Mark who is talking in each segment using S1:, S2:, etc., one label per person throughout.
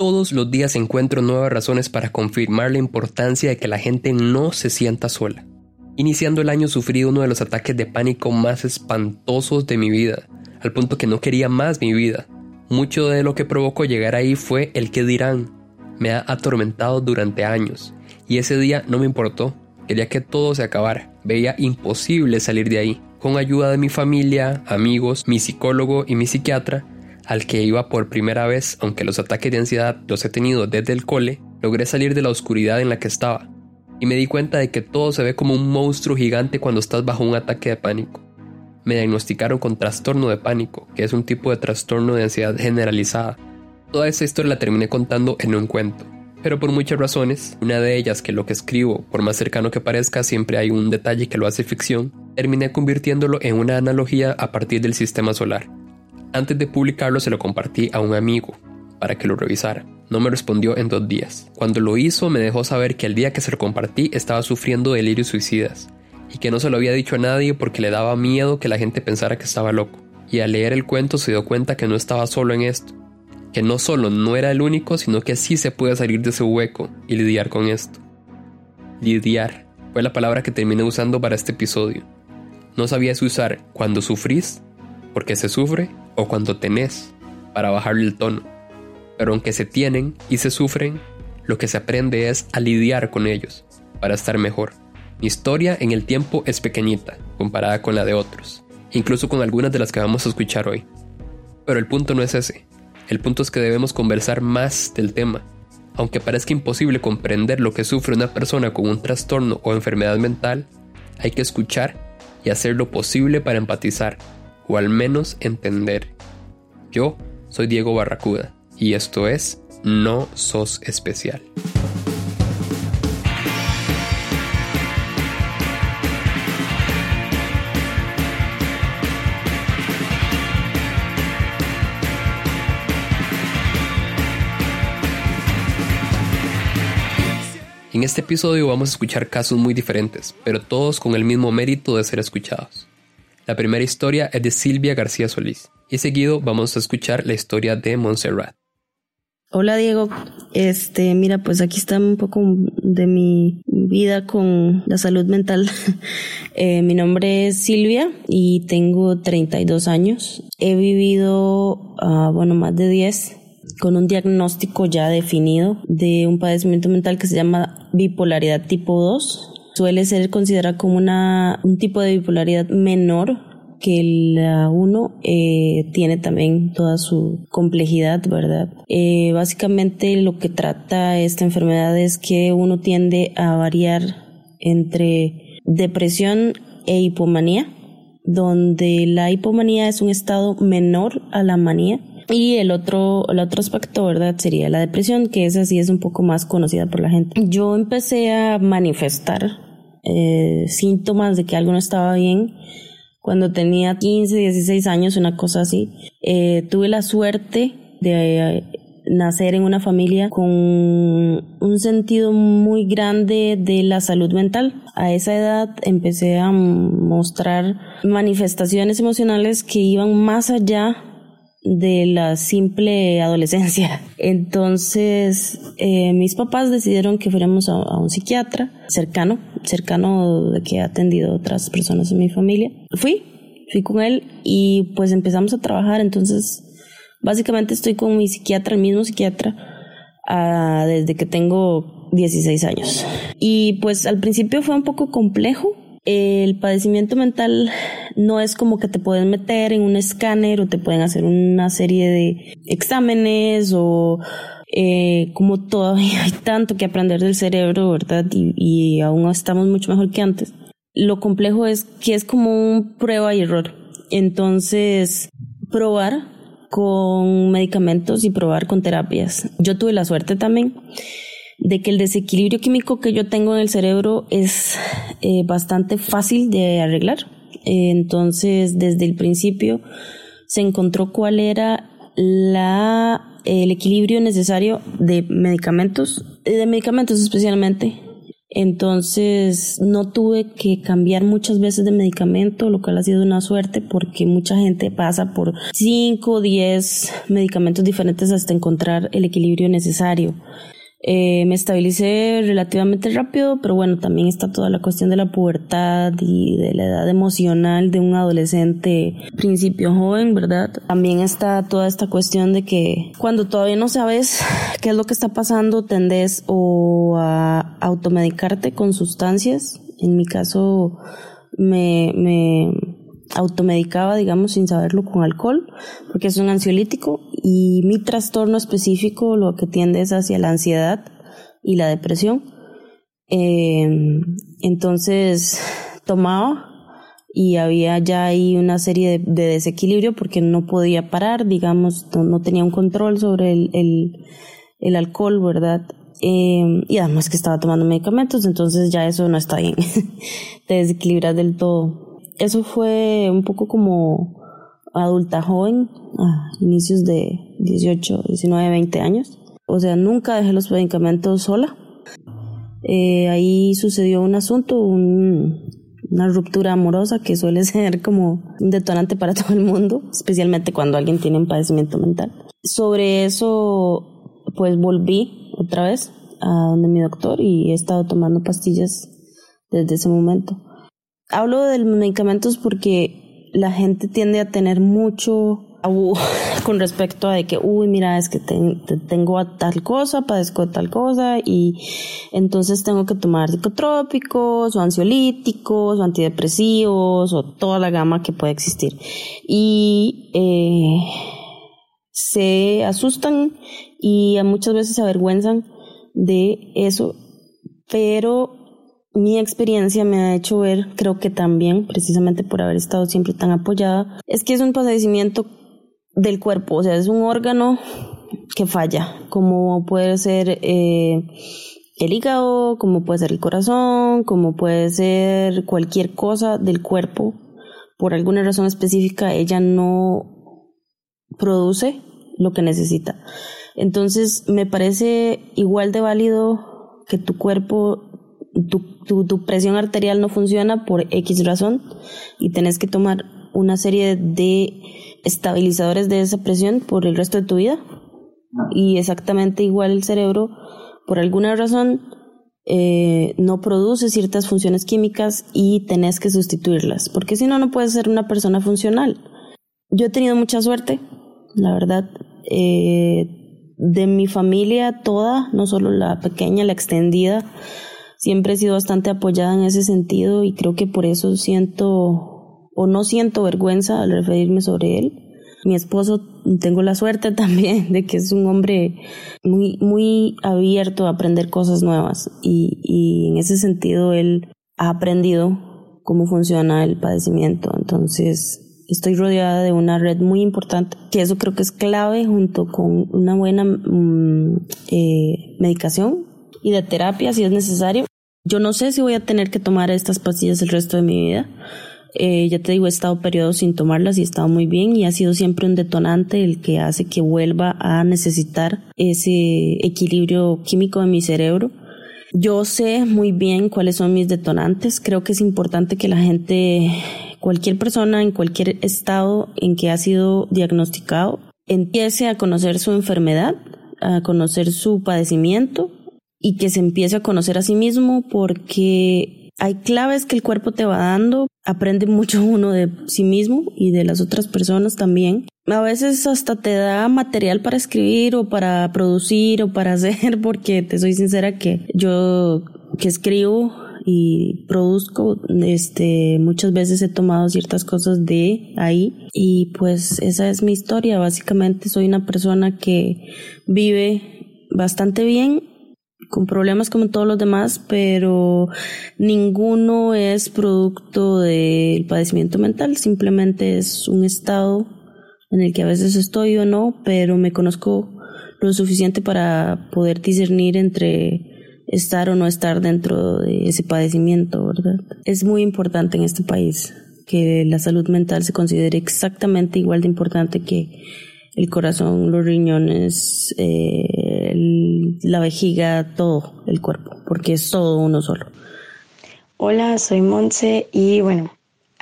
S1: Todos los días encuentro nuevas razones para confirmar la importancia de que la gente no se sienta sola. Iniciando el año sufrí uno de los ataques de pánico más espantosos de mi vida, al punto que no quería más mi vida. Mucho de lo que provocó llegar ahí fue el que dirán. Me ha atormentado durante años, y ese día no me importó. Quería que todo se acabara. Veía imposible salir de ahí. Con ayuda de mi familia, amigos, mi psicólogo y mi psiquiatra, al que iba por primera vez, aunque los ataques de ansiedad los he tenido desde el cole, logré salir de la oscuridad en la que estaba y me di cuenta de que todo se ve como un monstruo gigante cuando estás bajo un ataque de pánico. Me diagnosticaron con trastorno de pánico, que es un tipo de trastorno de ansiedad generalizada. Toda esa historia la terminé contando en un cuento, pero por muchas razones, una de ellas que lo que escribo, por más cercano que parezca, siempre hay un detalle que lo hace ficción, terminé convirtiéndolo en una analogía a partir del sistema solar. Antes de publicarlo se lo compartí a un amigo, para que lo revisara. No me respondió en dos días. Cuando lo hizo me dejó saber que el día que se lo compartí estaba sufriendo delirios suicidas y que no se lo había dicho a nadie porque le daba miedo que la gente pensara que estaba loco. Y al leer el cuento se dio cuenta que no estaba solo en esto, que no solo no era el único, sino que sí se puede salir de ese hueco y lidiar con esto. Lidiar fue la palabra que terminé usando para este episodio. No sabía si usar cuando sufrís, porque se sufre, o cuando tenés, para bajarle el tono pero aunque se tienen y se sufren, lo que se aprende es a lidiar con ellos para estar mejor. Mi historia en el tiempo es pequeñita comparada con la de otros, incluso con algunas de las que vamos a escuchar hoy. Pero el punto no es ese, el punto es que debemos conversar más del tema. Aunque parezca imposible comprender lo que sufre una persona con un trastorno o enfermedad mental, hay que escuchar y hacer lo posible para empatizar, o al menos entender. Yo soy Diego Barracuda y esto es No sos especial. En este episodio vamos a escuchar casos muy diferentes, pero todos con el mismo mérito de ser escuchados. La primera historia es de Silvia García Solís y seguido vamos a escuchar la historia de Montserrat.
S2: Hola Diego, este, mira, pues aquí está un poco de mi vida con la salud mental. Eh, mi nombre es Silvia y tengo 32 años. He vivido, uh, bueno, más de 10 con un diagnóstico ya definido de un padecimiento mental que se llama bipolaridad tipo 2. Suele ser considerado como una, un tipo de bipolaridad menor que la 1 eh, tiene también toda su complejidad, ¿verdad? Eh, básicamente lo que trata esta enfermedad es que uno tiende a variar entre depresión e hipomanía, donde la hipomanía es un estado menor a la manía y el otro, el otro aspecto, ¿verdad? Sería la depresión, que esa sí es un poco más conocida por la gente. Yo empecé a manifestar eh, síntomas de que algo no estaba bien cuando tenía 15, 16 años, una cosa así. Eh, tuve la suerte de eh, nacer en una familia con un sentido muy grande de la salud mental. A esa edad empecé a mostrar manifestaciones emocionales que iban más allá de la simple adolescencia. Entonces, eh, mis papás decidieron que fuéramos a, un psiquiatra cercano, cercano de que ha atendido otras personas en mi familia. Fui, fui con él y pues empezamos a trabajar. Entonces, básicamente estoy con mi psiquiatra, el mismo psiquiatra, uh, desde que tengo 16 años. Y pues al principio fue un poco complejo el padecimiento mental no es como que te pueden meter en un escáner o te pueden hacer una serie de exámenes o eh, como todavía hay tanto que aprender del cerebro, ¿verdad? Y, y, aún estamos mucho mejor que antes. Lo complejo es que es como un prueba y error. Entonces, probar con medicamentos y probar con terapias. Yo tuve la suerte también de que el desequilibrio químico que yo tengo en el cerebro es eh, bastante fácil de arreglar. entonces, desde el principio se encontró cuál era la, el equilibrio necesario de medicamentos, de medicamentos especialmente, Entonces no tuve que cambiar muchas veces de medicamento, lo cual ha sido una suerte porque mucha gente pasa por 5 o 10 medicamentos diferentes hasta encontrar el equilibrio necesario. Eh, me estabilicé relativamente rápido, pero bueno, también está toda la cuestión de la pubertad y de la edad emocional de un adolescente principio joven, ¿verdad? También está toda esta cuestión de que cuando todavía no sabes qué es lo que está pasando, tendes o a automedicarte con sustancias. En mi caso, me, me automedicaba, digamos, sin saberlo con alcohol, porque es un ansiolítico y mi trastorno específico lo que tiende es hacia la ansiedad y la depresión. Em, entonces tomaba y había ya ahí una serie de, desequilibrio porque no podía parar, digamos, no, tenía un control sobre el, alcohol, ¿verdad? Em, y además que estaba tomando medicamentos, entonces ya eso no está bien, te desequilibras del todo eso fue un poco como adulta joven, a inicios de 18, 19, 20 años. O sea, nunca dejé los medicamentos sola. Eh, ahí sucedió un asunto, una ruptura amorosa que suele ser como un detonante para todo el mundo, especialmente cuando alguien tiene un padecimiento mental. Sobre eso, pues volví otra vez a donde mi doctor y he estado tomando pastillas desde ese momento. Hablo de medicamentos porque la gente tiende a tener mucho con respecto a de que, uy, mira, es que tengo tal cosa, padezco tal cosa y entonces tengo que tomar psicotrópicos o ansiolíticos o antidepresivos o toda la gama que puede existir. Y eh, se asustan y muchas veces se avergüenzan de eso, pero mi experiencia me ha hecho ver, creo que también, precisamente por haber estado siempre tan apoyada, es que es un padecimiento del cuerpo, o sea, es un órgano que falla, como puede ser eh, el hígado, como puede ser el corazón, como puede ser cualquier cosa del cuerpo. Por alguna razón específica, ella no produce lo que necesita. Entonces, me parece igual de válido que tu cuerpo tu, tu, presión arterial no funciona por X razón y tenés que tomar una serie de estabilizadores de esa presión por el resto de tu vida. Y exactamente igual el cerebro, por alguna razón, eh, no produce ciertas funciones químicas y tenés que sustituirlas, porque si no, no puedes ser una persona funcional. Yo he tenido mucha suerte, la verdad. Eh, de mi familia toda, no solo la pequeña, la extendida, siempre he sido bastante apoyada en ese sentido y creo que por eso siento o no siento vergüenza al referirme sobre él. Mi esposo tengo la suerte también de que es un hombre muy, muy abierto a aprender cosas nuevas y, en ese sentido él ha aprendido cómo funciona el padecimiento. Entonces, estoy rodeada de una red muy importante, que eso creo que es clave junto con una buena mm, eh, medicación y de terapia si es necesario. Yo no sé si voy a tener que tomar estas pastillas el resto de mi vida. Eh, ya te digo, he estado periodos sin tomarlas y he estado muy bien y ha sido siempre un detonante el que hace que vuelva a necesitar ese equilibrio químico de mi cerebro. Yo sé muy bien cuáles son mis detonantes. Creo que es importante que la gente, cualquier persona en cualquier estado en que ha sido diagnosticado, empiece a conocer su enfermedad, a conocer su padecimiento y que se empiece a conocer a sí mismo porque hay claves que el cuerpo te va dando, aprende mucho uno de sí mismo y de las otras personas también. A veces hasta te da material para escribir o para producir o para hacer, porque te soy sincera que yo que escribo y produzco, este, muchas veces he tomado ciertas cosas de ahí y pues esa es mi historia. Básicamente soy una persona que vive bastante bien con problemas como todos los demás, pero ninguno es producto del padecimiento mental, simplemente es un estado en el que a veces estoy o no, pero me conozco lo suficiente para poder discernir entre estar o no estar dentro de ese padecimiento, ¿verdad? Es muy importante en este país que la salud mental se considere exactamente igual de importante que el corazón, los riñones, eh, la vejiga, todo el cuerpo. porque es todo uno solo.
S3: Hola, soy Montse y bueno,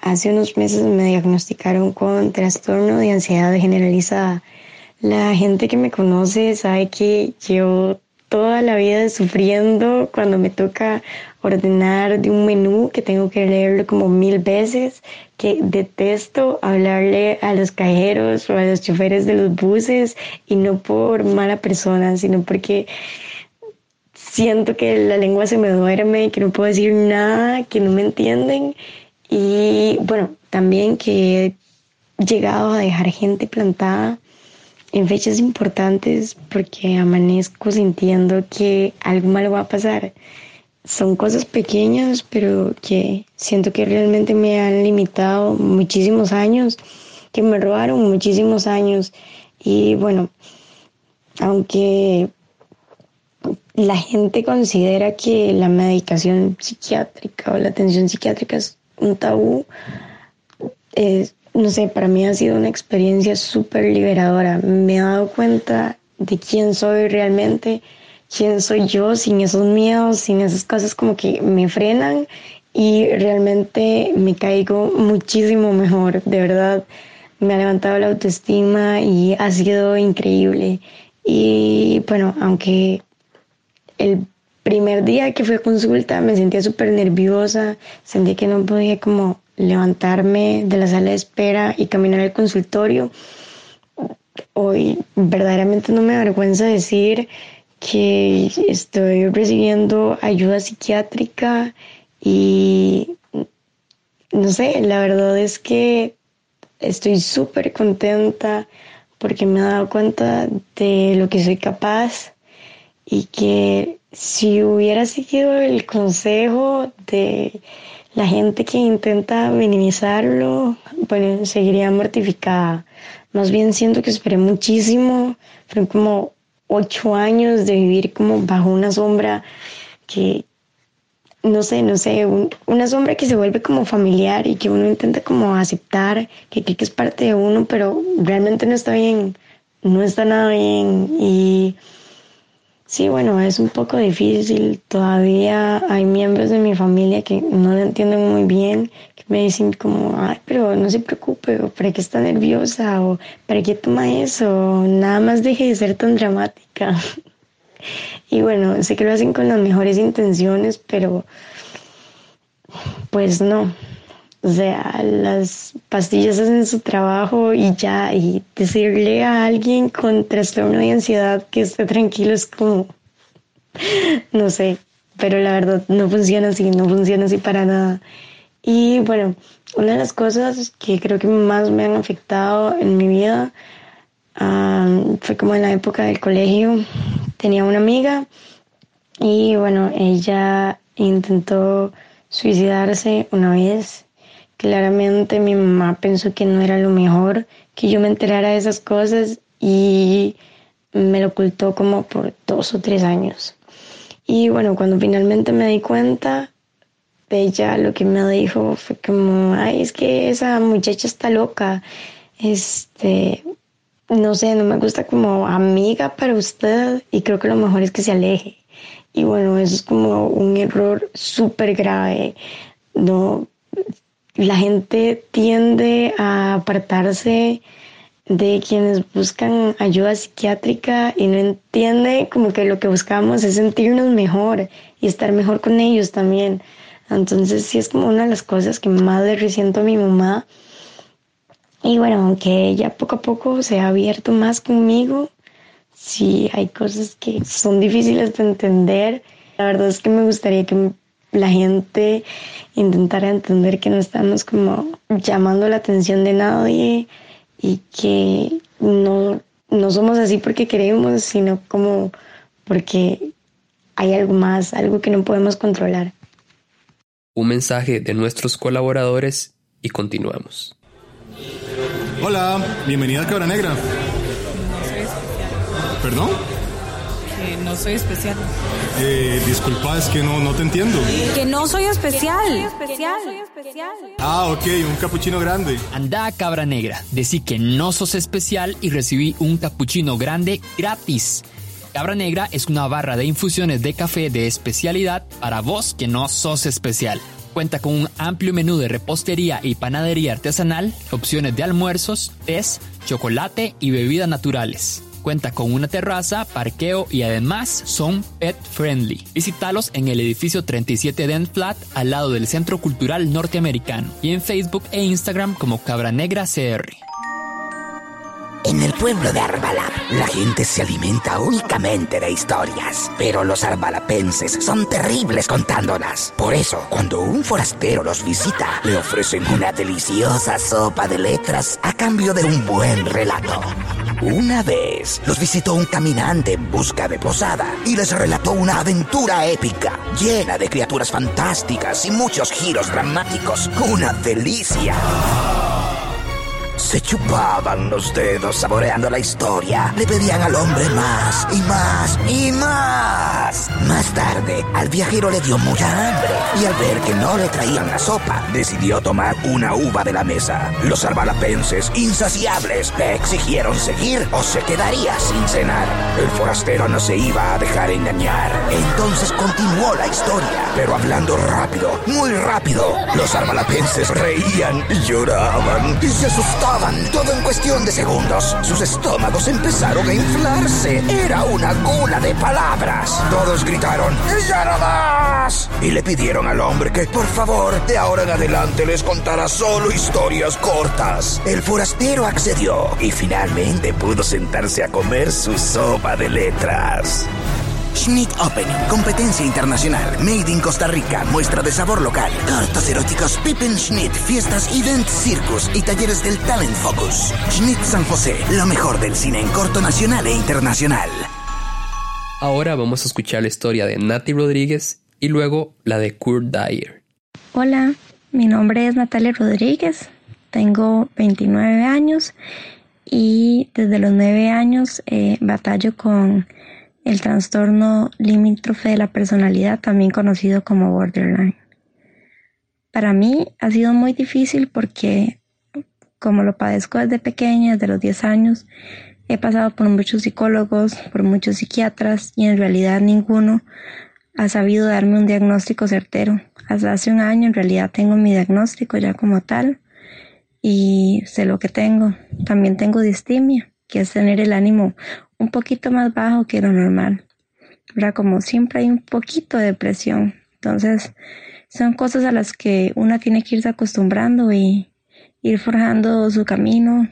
S3: hace unos meses me diagnosticaron con trastorno de ansiedad generalizada. La gente que me conoce sabe que yo toda la vida sufriendo cuando me toca ordenar de un menú que tengo que leerlo como mil veces, que detesto hablarle a los cajeros o a los choferes de los buses y no por mala persona, sino porque siento que la lengua se me duerme, que no puedo decir nada, que no me entienden y bueno, también que he llegado a dejar gente plantada en fechas importantes porque amanezco sintiendo que algo malo va a pasar. Son cosas pequeñas, pero que siento que realmente me han limitado muchísimos años, que me robaron muchísimos años. Y bueno, aunque la gente considera que la medicación psiquiátrica o la atención psiquiátrica es un tabú, es no sé, para mí ha sido una experiencia súper liberadora. Me he dado cuenta de quién soy realmente, quién soy yo, sin esos miedos, sin esas cosas como que me frenan y realmente me caigo muchísimo mejor, de verdad. Me ha levantado la autoestima y ha sido increíble. Y bueno, aunque el primer día que fui a consulta me sentía súper nerviosa, sentí que no podía como levantarme de la sala de espera y caminar al consultorio. Hoy verdaderamente no me avergüenza decir que estoy recibiendo ayuda psiquiátrica y no sé, la verdad es que estoy súper contenta porque me he dado cuenta de lo que soy capaz y que si hubiera seguido el consejo de la gente que intenta minimizarlo, bueno, seguiría mortificada. Más bien siento que esperé muchísimo, fueron como ocho años de vivir como bajo una sombra que, no sé, no sé, una sombra que se vuelve como familiar y que uno intenta como aceptar, que cree que es parte de uno, pero realmente no está bien, no está nada bien y Sí, bueno, es un poco difícil. Todavía hay miembros de mi familia que no lo entienden muy bien, me dicen como, ay, pero no se preocupe, o para qué está nerviosa, o para qué toma eso, nada más deje de ser tan dramática. y bueno, sé que lo hacen con las mejores intenciones, pero pues no. O sea, las pastillas hacen su trabajo y ya, y decirle a alguien con trastorno de ansiedad que esté tranquilo es como, no sé, pero la verdad no funciona así, no funciona así para nada. Y bueno, una de las cosas que creo que más me han afectado en mi vida fue como en la época del colegio. Tenía una amiga y bueno, ella intentó suicidarse una vez Claramente mi mamá pensó que no era lo mejor que yo me enterara de esas cosas y me lo ocultó como por dos o tres años. Y bueno, cuando finalmente me di cuenta, ella lo que me dijo fue como, ay, es que esa muchacha está loca. Este, no sé, no me gusta como amiga para usted y creo que lo mejor es que se aleje. Y bueno, eso es como un error súper grave. No, la gente tiende a apartarse de quienes buscan ayuda psiquiátrica y no entiende como que lo que buscamos es sentirnos mejor y estar mejor con ellos también. Entonces sí es como una de las cosas que más le resiento a mi mamá. Y bueno, aunque ella poco a poco se ha abierto más conmigo, sí hay cosas que son difíciles de entender. La verdad es que me gustaría que la gente intentar entender que no estamos como llamando la atención de nadie y que no, no somos así porque queremos, sino como porque hay algo más, algo que no podemos controlar.
S1: Un mensaje de nuestros colaboradores y continuamos.
S4: Hola, bienvenida a Cabra Negra. ¿Perdón?
S5: no soy especial.
S4: Eh, disculpa, es que no, no te entiendo.
S5: Que no soy especial.
S4: Ah, ok, un capuchino grande.
S6: Anda, cabra negra. Decí que no sos especial y recibí un capuchino grande gratis. Cabra Negra es una barra de infusiones de café de especialidad para vos que no sos especial. Cuenta con un amplio menú de repostería y panadería artesanal, opciones de almuerzos, tés, chocolate y bebidas naturales. Cuenta con una terraza, parqueo y además son pet friendly. Visítalos en el edificio 37 Dent Flat al lado del Centro Cultural Norteamericano y en Facebook e Instagram como Cabra Negra CR.
S7: En el pueblo de Arbalap, la gente se alimenta únicamente de historias, pero los arbalapenses son terribles contándolas. Por eso, cuando un forastero los visita, le ofrecen una deliciosa sopa de letras a cambio de un buen relato. Una vez los visitó un caminante en busca de posada y les relató una aventura épica, llena de criaturas fantásticas y muchos giros dramáticos. Una delicia. Se chupaban los dedos saboreando la historia. Le pedían al hombre más y más y más. Más tarde, al viajero le dio mucha hambre y al ver que no le traían la sopa, decidió tomar una uva de la mesa. Los arbalapenses, insaciables, le exigieron seguir o se quedaría sin cenar. El forastero no se iba a dejar engañar. Entonces continuó la historia, pero hablando rápido, muy rápido. Los arbalapenses reían y lloraban y se asustaban todo en cuestión de segundos. Sus estómagos empezaron a inflarse. Era una gula de palabras. Todos gritaron, ¡Y ya no más! Y le pidieron al hombre que, por favor, de ahora en adelante les contara solo historias cortas. El forastero accedió y finalmente pudo sentarse a comer su sopa de letras. Schnitt Opening, competencia internacional, made in Costa Rica, muestra de sabor local, cartas eróticos, Pippen Schnitt, fiestas, event, circus y talleres del Talent Focus. Schnitt San José, lo mejor del cine en corto nacional e internacional.
S1: Ahora vamos a escuchar la historia de Nati Rodríguez y luego la de Kurt Dyer.
S8: Hola, mi nombre es Natalia Rodríguez, tengo 29 años y desde los 9 años eh, batallo con el trastorno limítrofe de la personalidad, también conocido como borderline. Para mí ha sido muy difícil porque como lo padezco desde pequeña, desde los 10 años, he pasado por muchos psicólogos, por muchos psiquiatras y en realidad ninguno ha sabido darme un diagnóstico certero. Hasta hace un año en realidad tengo mi diagnóstico ya como tal y sé lo que tengo. También tengo distimia, que es tener el ánimo un poquito más bajo que lo normal. ¿verdad? Como siempre hay un poquito de presión. Entonces, son cosas a las que una tiene que irse acostumbrando y ir forjando su camino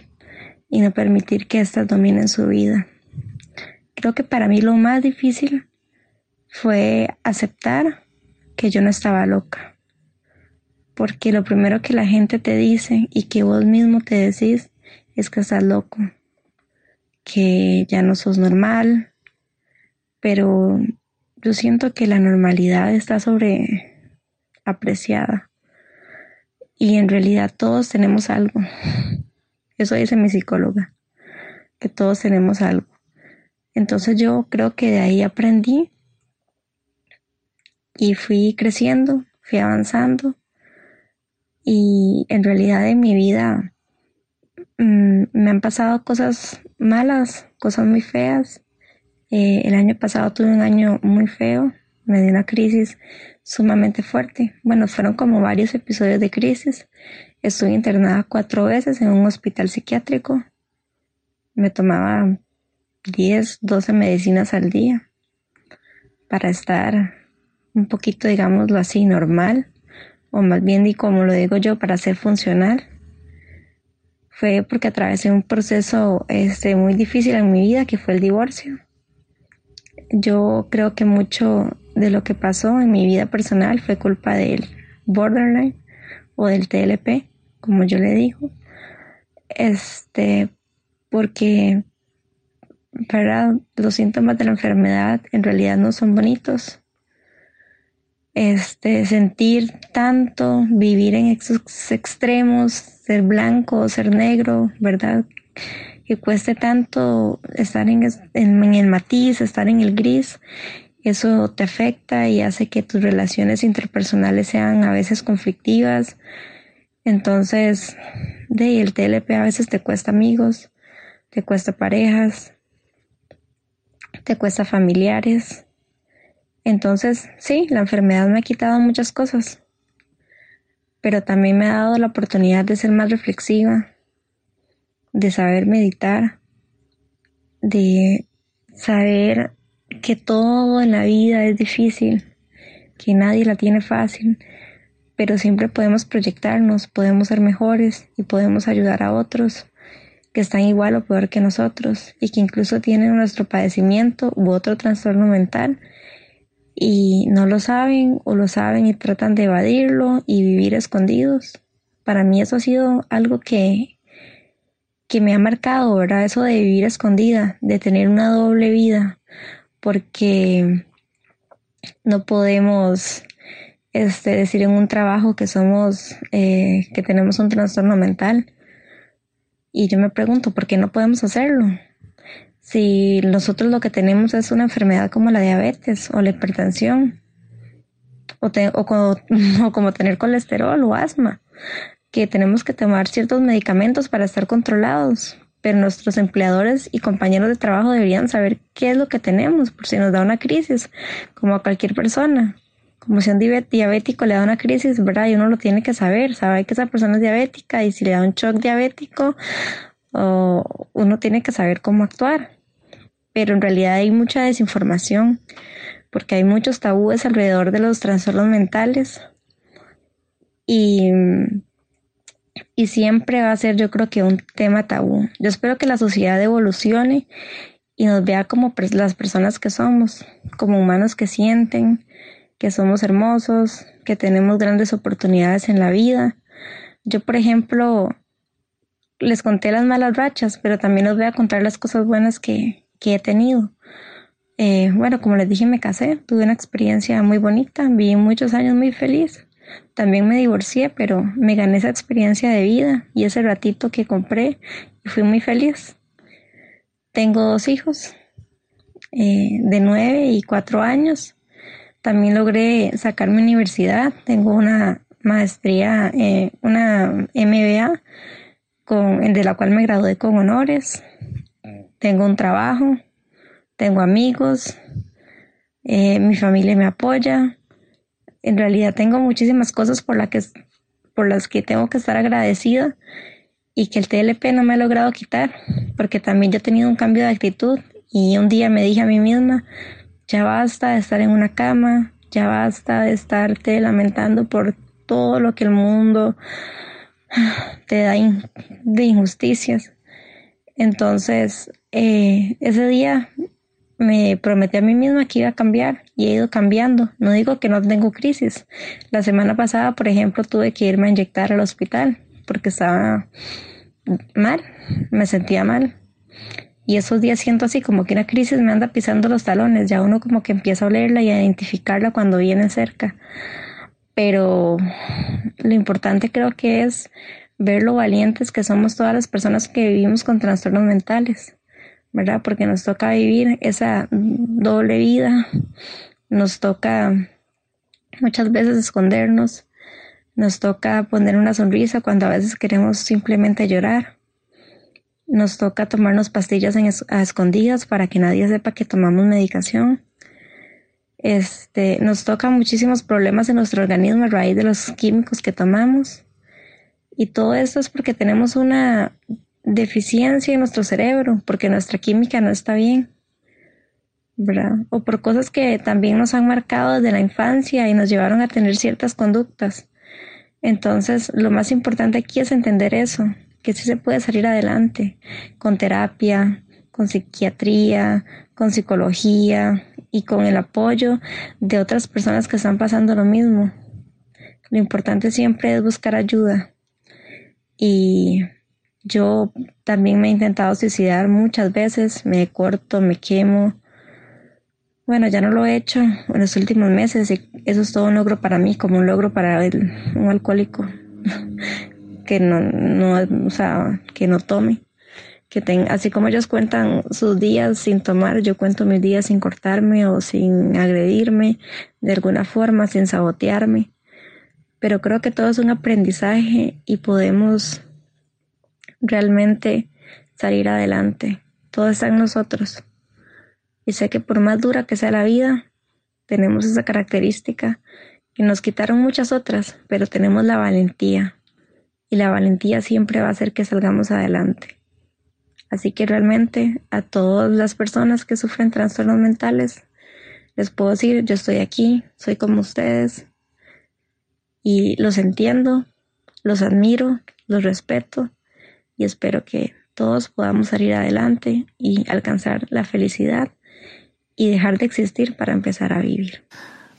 S8: y no permitir que éstas dominen su vida. Creo que para mí lo más difícil fue aceptar que yo no estaba loca. Porque lo primero que la gente te dice y que vos mismo te decís es que estás loco que ya no sos normal, pero yo siento que la normalidad está sobre apreciada y en realidad todos tenemos algo. Eso dice mi psicóloga, que todos tenemos algo. Entonces yo creo que de ahí aprendí y fui creciendo, fui avanzando y en realidad en mi vida Mm, me han pasado cosas malas, cosas muy feas. Eh, el año pasado tuve un año muy feo, me dio una crisis sumamente fuerte. Bueno, fueron como varios episodios de crisis. Estuve internada cuatro veces en un hospital psiquiátrico. Me tomaba 10, 12 medicinas al día para estar un poquito, digámoslo así, normal, o más bien, y como lo digo yo, para ser funcional fue porque atravesé un proceso este, muy difícil en mi vida, que fue el divorcio. Yo creo que mucho de lo que pasó en mi vida personal fue culpa del borderline o del TLP, como yo le digo. Este, porque para los síntomas de la enfermedad en realidad no son bonitos. Este, sentir tanto, vivir en esos extremos, ser blanco o ser negro, ¿verdad? Que cueste tanto estar en, el matiz, estar en el gris, eso te afecta y hace que tus relaciones interpersonales sean a veces conflictivas. Entonces, de el TLP a veces te cuesta amigos, te cuesta parejas, te cuesta familiares. Entonces, sí, la enfermedad me ha quitado muchas cosas, pero también me ha dado la oportunidad de ser más reflexiva, de saber meditar, de saber que todo en la vida es difícil, que nadie la tiene fácil, pero siempre podemos proyectarnos, podemos ser mejores y podemos ayudar a otros que están igual o peor que nosotros y que incluso tienen nuestro padecimiento u otro trastorno mental y no lo saben o lo saben y tratan de evadirlo y vivir escondidos. Para mí eso ha sido algo que, que me ha marcado, ¿verdad? Eso de vivir escondida, de tener una doble vida, porque no podemos este, decir en un trabajo que somos, eh, que tenemos un trastorno mental y yo me pregunto, ¿por qué no podemos hacerlo? Si nosotros lo que tenemos es una enfermedad como la diabetes o la hipertensión, o, o, como, tener colesterol o asma, que tenemos que tomar ciertos medicamentos para estar controlados, pero nuestros empleadores y compañeros de trabajo deberían saber qué es lo que tenemos por si nos da una crisis, como a cualquier persona como si un diabético le da una crisis, ¿verdad? Y uno lo tiene que saber, saber que esa persona es diabética y si le da un shock diabético, uno tiene que saber cómo actuar. Pero en realidad hay mucha desinformación porque hay muchos tabúes alrededor de los trastornos mentales y, y siempre va a ser yo creo que un tema tabú. Yo espero que la sociedad evolucione y nos vea como las personas que somos, como humanos que sienten, que somos hermosos, que tenemos grandes oportunidades en la vida. Yo, por ejemplo, les conté las malas rachas, pero también les voy a contar las cosas buenas que, he tenido. Eh, bueno, como les dije, me casé, tuve una experiencia muy bonita, viví muchos años muy feliz. También me divorcié, pero me gané esa experiencia de vida y ese ratito que compré y fui muy feliz. Tengo dos hijos eh, de nueve y cuatro años. También logré sacar mi universidad. Tengo una maestría, eh, una MBA, con, de la cual me gradué con honores. Tengo un trabajo, tengo amigos, eh, mi familia me apoya. En realidad tengo muchísimas cosas por, la que, por las que tengo que estar agradecida y que el TLP no me ha logrado quitar, porque también yo he tenido un cambio de actitud y un día me dije a mí misma, ya basta de estar en una cama, ya basta de estarte lamentando por todo lo que el mundo te da de injusticias. Entonces, eh, ese día me prometí a mí misma que iba a cambiar y he ido cambiando. No digo que no tengo crisis. La semana pasada, por ejemplo, tuve que irme a inyectar al hospital porque estaba mal, me sentía mal. Y esos días siento así como que una crisis me anda pisando los talones, ya uno como que empieza a olerla y a identificarla cuando viene cerca. Pero lo importante creo que es ver lo valientes que somos todas las personas que vivimos con trastornos mentales, ¿verdad? Porque nos toca vivir esa doble vida, nos toca muchas veces escondernos, nos toca poner una sonrisa cuando a veces queremos simplemente llorar nos toca tomarnos pastillas a escondidas para que nadie sepa que tomamos medicación. Este, nos toca muchísimos problemas en nuestro organismo a raíz de los químicos que tomamos. Y todo esto es porque tenemos una deficiencia en nuestro cerebro, porque nuestra química no está bien. ¿verdad? O por cosas que también nos han marcado desde la infancia y nos llevaron a tener ciertas conductas. Entonces, lo más importante aquí es entender eso, que sí se puede salir adelante con terapia, con psiquiatría, con psicología y con el apoyo de otras personas que están pasando lo mismo. Lo importante siempre es buscar ayuda. Y yo también me he intentado suicidar muchas veces, me corto, me quemo. Bueno, ya no lo he hecho en los últimos meses eso es todo un logro para mí, como un logro para un alcohólico que no, no, o sea, que no tome. Que tenga, así como ellos cuentan sus días sin tomar, yo cuento mis días sin cortarme o sin agredirme de alguna forma, sin sabotearme. Pero creo que todo es un aprendizaje y podemos realmente salir adelante. Todo está en nosotros. Y sé que por más dura que sea la vida, tenemos esa característica que nos quitaron muchas otras, pero tenemos la valentía. Y la valentía siempre va a hacer que salgamos adelante. Así que realmente a todas las personas que sufren trastornos mentales, les puedo decir, yo estoy aquí, soy como ustedes y los entiendo, los admiro, los respeto y espero que todos podamos salir adelante y alcanzar la felicidad y dejar de existir para empezar a vivir.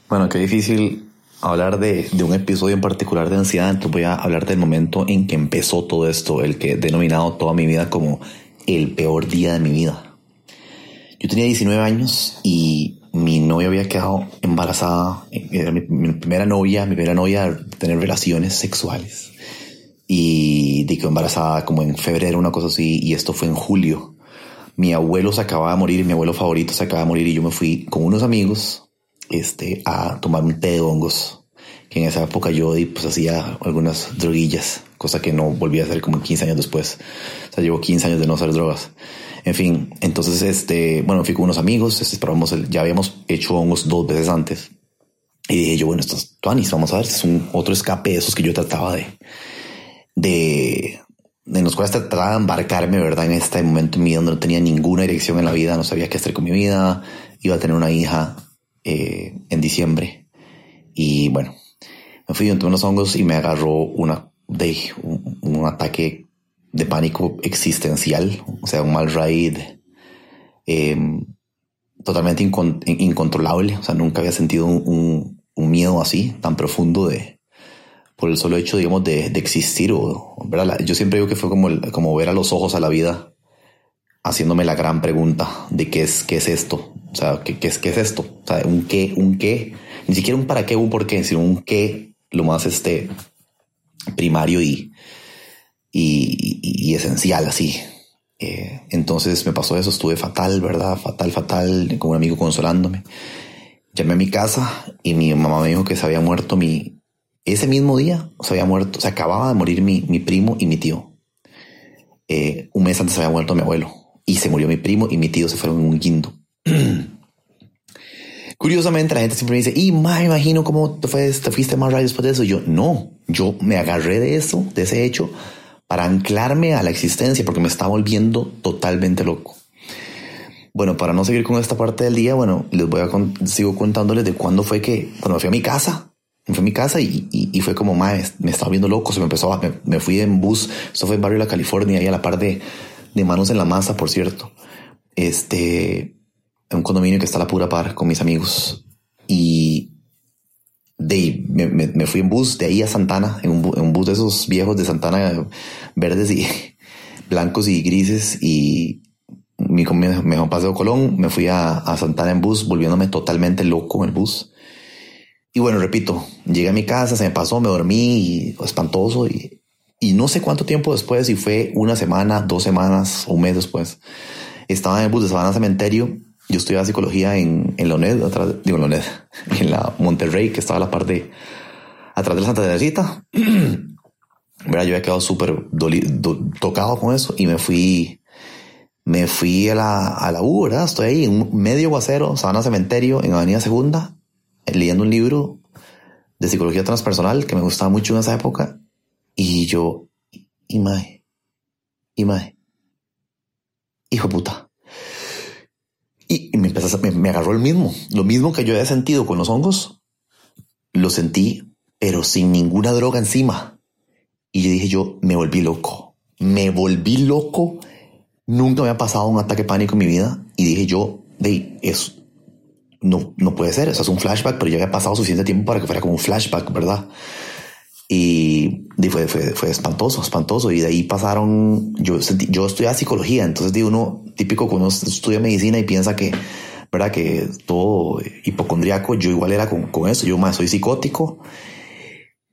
S9: Bueno, qué difícil hablar de, de, un episodio en particular de ansiedad, entonces voy a hablar del momento en que empezó todo esto, el que he denominado toda mi vida como el peor día de mi vida. Yo tenía 19 años y mi novia había quedado embarazada. Era mi, primera novia, mi primera novia tener relaciones sexuales. Y de quedó embarazada como en febrero, una cosa así, y esto fue en julio. Mi abuelo se acababa de morir, mi abuelo favorito se acababa de morir y yo me fui con unos amigos este, a tomar un té de hongos, que en esa época yo pues hacía algunas droguillas, cosa que no volví a hacer como 15 años después. O sea, llevo 15 años de no hacer drogas. En fin, entonces, este, bueno, fui con unos amigos, este, probamos el, ya habíamos hecho hongos dos veces antes. Y dije yo, bueno, estos tuanis, vamos a ver, es un otro escape de esos que yo trataba de, de, de los cuales trataba de embarcarme, ¿verdad? En este momento en mi vida no tenía ninguna dirección en la vida, no sabía qué hacer con mi vida, iba a tener una hija eh, en diciembre. Y bueno, me fui entre unos hongos y me agarró una, de, un, un ataque de pánico existencial, o sea, un mal raid em, totalmente incontrolable, o sea, nunca había sentido un, miedo así, tan profundo de, por el solo hecho, digamos, de, existir, o, yo siempre digo que fue como, como ver a los ojos a la vida, haciéndome la gran pregunta de qué es, qué es esto, o sea, qué, qué es, qué es esto, o sea, un qué, un qué, ni siquiera un para qué, un por qué, sino un qué, lo más este primario y, y, esencial así. Eh, entonces me pasó eso, estuve fatal, ¿verdad? Fatal, fatal, con un amigo consolándome. Llamé a mi casa y mi mamá me dijo que se había muerto mi... Ese mismo día se había muerto, se acababa de morir mi, mi primo y mi tío. Eh, un mes antes había muerto mi abuelo y se murió mi primo y mi tío se fueron en un guindo. Curiosamente la gente siempre me dice, y imagino cómo te, fuiste más rayos después de eso. Yo no, yo me agarré de eso, de ese hecho, para anclarme a la existencia, porque me está volviendo totalmente loco. Bueno, para no seguir con esta parte del día, bueno, les voy a sigo contándoles de cuándo fue que, cuando fui a mi casa, me fui a mi casa y, fue como, más me estaba viendo loco, se me empezó a, me, fui en bus, esto fue en barrio de la California, ahí a la par de, de manos en la masa, por cierto, este, en un condominio que está a la pura par con mis amigos y de me, me, fui en bus de ahí a Santana, en un, bus de esos viejos de Santana, verdes y blancos y grises. Y mi, me, me paseo Colón, me fui a, a, Santana en bus, volviéndome totalmente loco en el bus. Y bueno, repito, llegué a mi casa, se me pasó, me dormí y espantoso. Y, y no sé cuánto tiempo después, si fue una semana, dos semanas, un mes después, estaba en el bus de Sabana Cementerio yo estudiaba psicología en, en la UNED, atrás, digo en la UNED, en la Monterrey, que estaba a la parte atrás de la Santa Teresita. Yo había quedado súper tocado con eso y me fui, me fui a la, a la U, ¿verdad? Estoy ahí en medio guacero, Sabana Cementerio, en Avenida Segunda, leyendo un libro de psicología transpersonal que me gustaba mucho en esa época. Y yo, y mae, y mae, hijo puta y, me, empezó, me, me agarró el mismo. Lo mismo que yo había sentido con los hongos, lo sentí, pero sin ninguna droga encima. Y yo dije, yo me volví loco. Me volví loco. Nunca me había pasado un ataque pánico en mi vida. Y dije yo, de eso no, no puede ser. Eso es un flashback, pero ya había pasado suficiente tiempo para que fuera como un flashback, ¿verdad? Y, fue, fue, fue, espantoso, espantoso. Y de ahí pasaron, yo, yo estudiaba psicología, entonces digo, uno típico cuando uno estudia medicina y piensa que, ¿verdad? Que todo hipocondriaco, yo igual era con, con eso, yo más soy psicótico.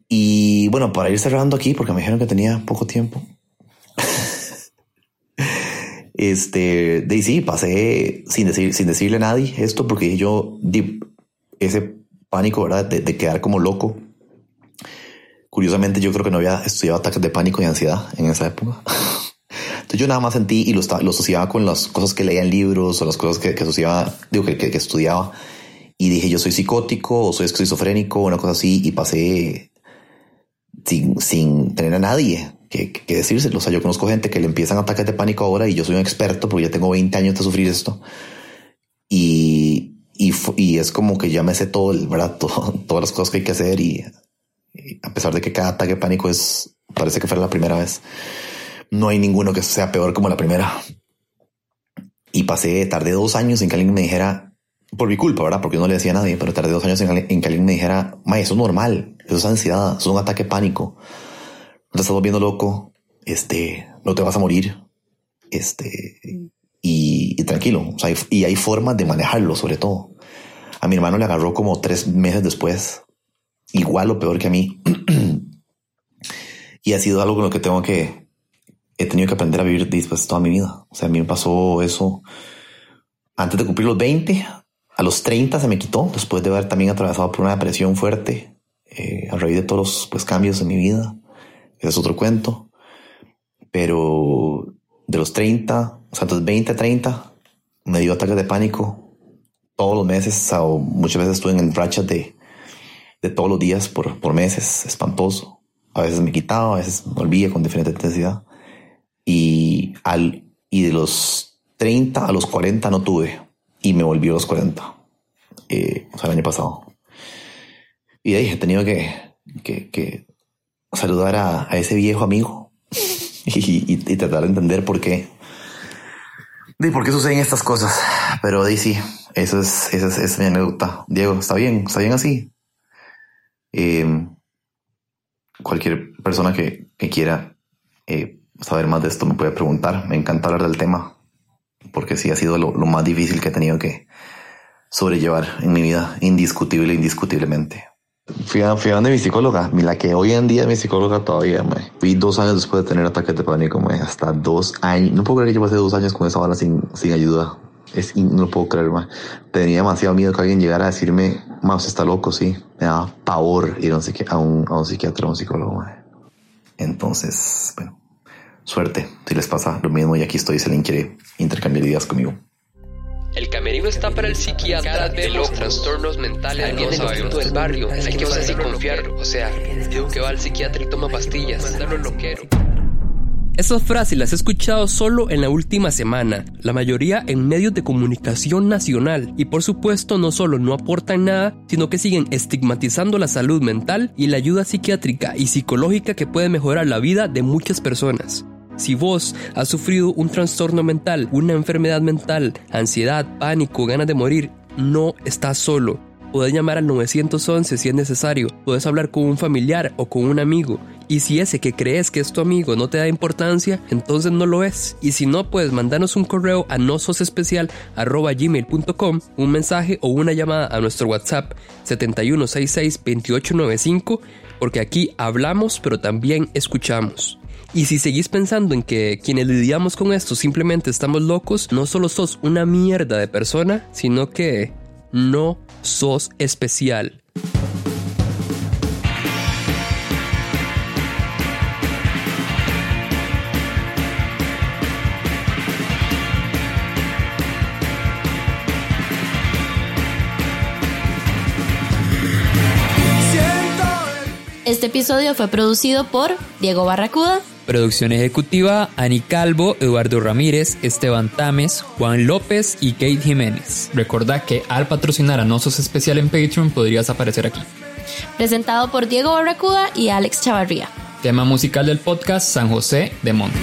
S9: Y bueno, para ir cerrando aquí, porque me dijeron que tenía poco tiempo. Este, de sí, pasé sin decir, sin decirle a nadie esto, porque yo di ese pánico, ¿verdad? De, de quedar como loco Curiosamente, yo creo que no había estudiado ataques de pánico y ansiedad en esa época. Entonces yo nada más sentí y lo, lo asociaba con las cosas que leía en libros o las cosas que, que asociaba, digo, que, que, estudiaba. Y dije, yo soy psicótico o soy esquizofrénico una cosa así. Y pasé sin, sin tener a nadie que, que, decírselo. O sea, yo conozco gente que le empiezan ataques de pánico ahora y yo soy un experto porque ya tengo 20 años de sufrir esto. Y, y, es como que ya me sé todo, el, ¿verdad? todas las cosas que hay que hacer y, a pesar de que cada ataque pánico es, parece que fue la primera vez no hay ninguno que sea peor como la primera. Y pasé, tardé dos años en que alguien me dijera, por mi culpa, ¿verdad? Porque no le decía a nadie, pero tardé dos años en, que alguien me dijera, ma, eso es normal, eso es ansiedad, eso es un ataque pánico. Te estás volviendo loco, este, no te vas a morir, este, y, tranquilo. O sea, y hay formas de manejarlo, sobre todo. A mi hermano le agarró como tres meses después, igual o peor que a mí. y ha sido algo con lo que tengo que, he tenido que aprender a vivir después toda mi vida. O sea, a mí me pasó eso antes de cumplir los 20, a los 30 se me quitó, después de haber también atravesado por una depresión fuerte, eh, a raíz de todos los pues, cambios en mi vida. Es otro cuento. Pero de los 30, o sea, entonces 20 a 30, me dio ataques de pánico todos los meses, o muchas veces estuve en rachas de, de todos los días por, por meses, espantoso. A veces me quitaba, a veces volvía con diferente intensidad y, al, y de los 30 a los 40 no tuve y me volvió a los 40, eh, o sea, el año pasado. Y ahí he tenido que, que, que saludar a, a, ese viejo amigo y, y, y, tratar de entender por qué. De por qué suceden estas cosas. Pero ahí sí, eso es, esa es, es, mi anécdota. Diego, está bien, está bien así. Eh, cualquier persona que, que quiera eh, saber más de esto me puede preguntar. Me encanta hablar del tema porque sí ha sido lo, más difícil que he tenido que sobrellevar en mi vida, indiscutible, indiscutiblemente. Fui a, fui a donde mi psicóloga, la que hoy en día es mi psicóloga todavía. Me. Fui dos años después de tener ataques de pánico, me. hasta dos años. No puedo creer que yo pasé dos años con esa bala sin, sin ayuda. Es, no lo puedo creer, más. Tenía demasiado miedo que alguien llegara a decirme, más está loco, sí. Me daba pavor ir a un, a un, a un psiquiatra, a un psicólogo. Entonces, bueno, Suerte, si les pasa lo mismo y aquí estoy si alguien quiere intercambiar ideas conmigo.
S1: El camerino está para el psiquiatra de los trastornos mentales. Alguien del del barrio. Hay que saber confiar. O sea, digo que va al psiquiatra y toma pastillas. Mandarlo loquero. Esas frases las he escuchado solo en la última semana, la mayoría en medios de comunicación nacional, y por supuesto no solo no aportan nada, sino que siguen estigmatizando la salud mental y la ayuda psiquiátrica y psicológica que puede mejorar la vida de muchas personas. Si vos has sufrido un trastorno mental, una enfermedad mental, ansiedad, pánico, ganas de morir, no estás solo. Puedes llamar al 911 si es necesario, puedes hablar con un familiar o con un amigo. Y si ese que crees que es tu amigo no te da importancia, entonces no lo es. Y si no, puedes mandarnos un correo a nososespecial.gmail.com, un mensaje o una llamada a nuestro WhatsApp 7166-2895, porque aquí hablamos pero también escuchamos. Y si seguís pensando en que quienes lidiamos con esto simplemente estamos locos, no solo sos una mierda de persona, sino que no sos especial.
S10: Este episodio fue producido por Diego Barracuda
S6: Producción ejecutiva, Ani Calvo, Eduardo Ramírez, Esteban Tames, Juan López y Kate Jiménez. Recuerda que al patrocinar a Nosos Especial en Patreon podrías aparecer aquí.
S10: Presentado por Diego Barracuda y Alex Chavarría.
S6: Tema musical del podcast San José de Monte.